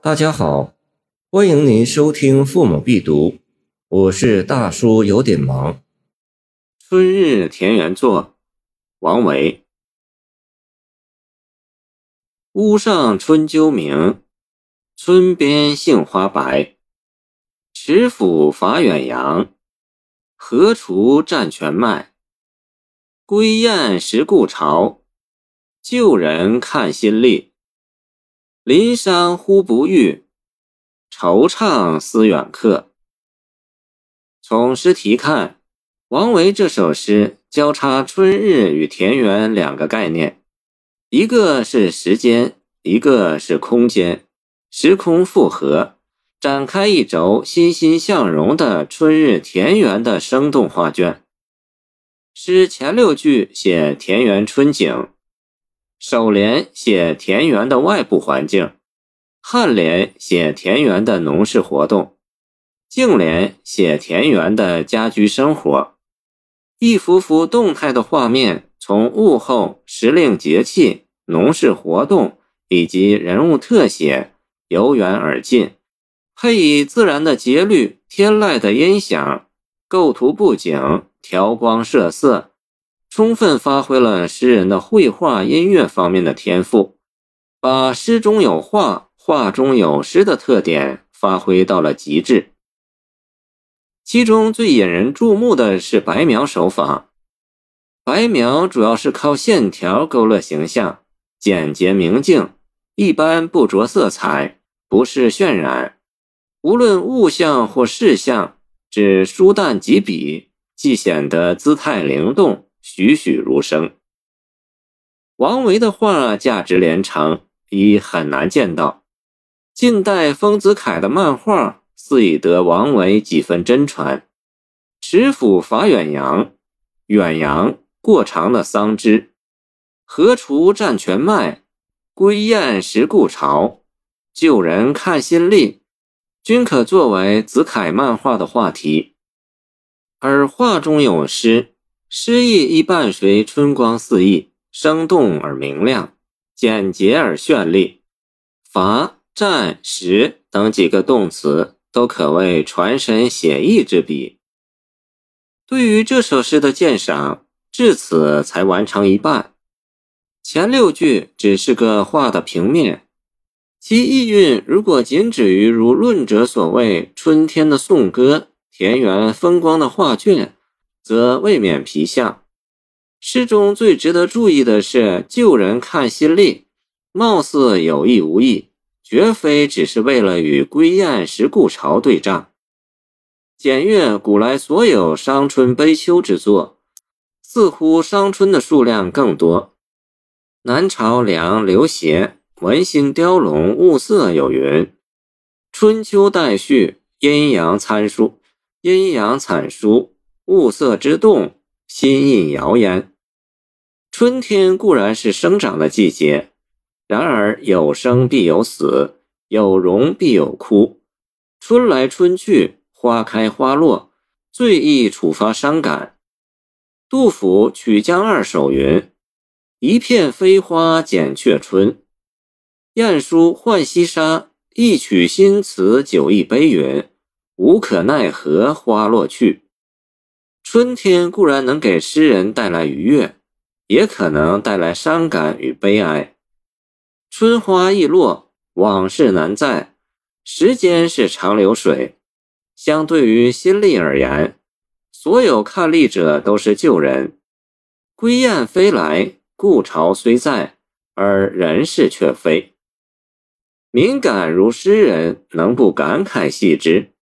大家好，欢迎您收听《父母必读》，我是大叔，有点忙。《春日田园作》，王维。屋上春鸠鸣，村边杏花白。池府伐远扬，荷锄战泉迈。归雁时故巢，旧人看新历。林山忽不遇，惆怅思远客。从诗题看，王维这首诗交叉春日与田园两个概念，一个是时间，一个是空间，时空复合，展开一轴欣欣向荣的春日田园的生动画卷。诗前六句写田园春景，首联写田园的外部环境，颔联写田园的农事活动，颈联写田园的家居生活。一幅幅动态的画面，从物候、时令节气、农事活动以及人物特写由远而近，配以自然的节律、天籁的音响，构图布景。调光设色，充分发挥了诗人的绘画、音乐方面的天赋，把诗中有画、画中有诗的特点发挥到了极致。其中最引人注目的是白描手法。白描主要是靠线条勾勒形象，简洁明净，一般不着色彩，不是渲染。无论物象或事象，只疏淡几笔。既显得姿态灵动，栩栩如生。王维的画价值连城，已很难见到。近代丰子恺的漫画似已得王维几分真传。持斧伐远扬，远扬过长的桑枝；荷锄占全麦，归雁时故巢；旧人看新历，均可作为子恺漫画的话题。而画中有诗，诗意亦伴随春光四溢，生动而明亮，简洁而绚丽。伐、战、时等几个动词都可谓传神写意之笔。对于这首诗的鉴赏，至此才完成一半。前六句只是个画的平面，其意蕴如果仅止于如论者所谓春天的颂歌。田园风光的画卷，则未免皮相。诗中最值得注意的是“旧人看新历”，貌似有意无意，绝非只是为了与“归雁时故巢”对仗。检阅古来所有伤春悲秋之作，似乎伤春的数量更多。南朝梁刘勰《文心雕龙·物色》有云：“春秋代序，阴阳参数。”阴阳惨疏，物色之动，心印摇焉。春天固然是生长的季节，然而有生必有死，有荣必有枯。春来春去，花开花落，最易触发伤感。杜甫《曲江二首》云：“一片飞花减却春。”晏殊《浣溪沙》一曲新词酒一杯云。无可奈何花落去。春天固然能给诗人带来愉悦，也可能带来伤感与悲哀。春花易落，往事难再，时间是长流水。相对于新历而言，所有看历者都是旧人。归雁飞来，故巢虽在，而人事却非。敏感如诗人，能不感慨系之？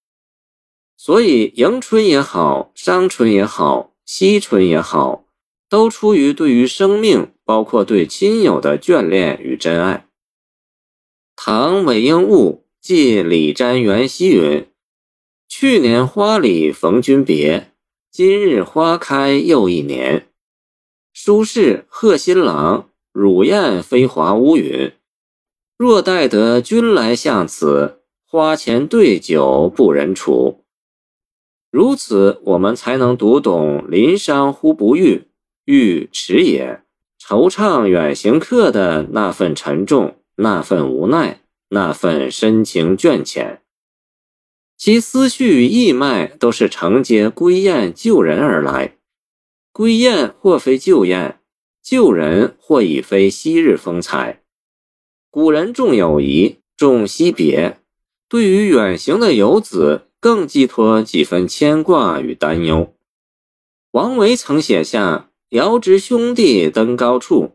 所以，迎春也好，伤春也好，惜春也好，都出于对于生命，包括对亲友的眷恋与真爱。唐韦应物记李瞻元夕云：“去年花里逢君别，今日花开又一年。”苏轼贺新郎乳燕飞华屋云：“若待得君来向此，花前对酒不忍处。”如此，我们才能读懂“林山忽不遇，遇迟也”，惆怅远行客的那份沉重，那份无奈，那份深情眷浅。其思绪意脉都是承接归雁救人而来，归雁或非旧雁，救人或已非昔日风采。古人重友谊，重惜别，对于远行的游子，更寄托几分牵挂与担忧。王维曾写下：“遥知兄弟登高处，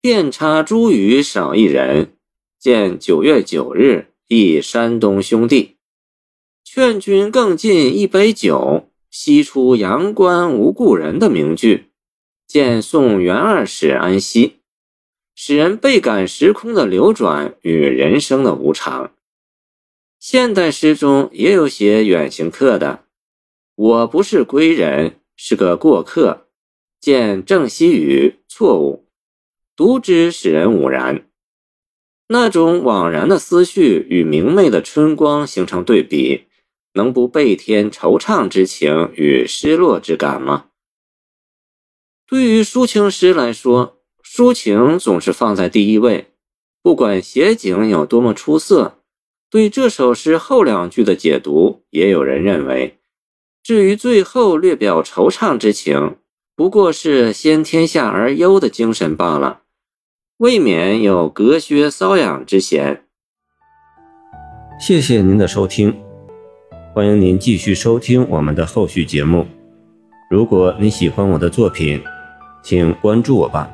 遍插茱萸少一人。见九月九日忆山东兄弟。”劝君更尽一杯酒，西出阳关无故人的名句，见宋元二使安西，使人倍感时空的流转与人生的无常。现代诗中也有写远行客的，我不是归人，是个过客。见郑希宇，错误，读之使人兀然。那种惘然的思绪与明媚的春光形成对比。能不倍添惆怅之情与失落之感吗？对于抒情诗来说，抒情总是放在第一位。不管写景有多么出色，对这首诗后两句的解读，也有人认为，至于最后略表惆怅之情，不过是先天下而忧的精神罢了，未免有隔靴搔痒之嫌。谢谢您的收听。欢迎您继续收听我们的后续节目。如果你喜欢我的作品，请关注我吧。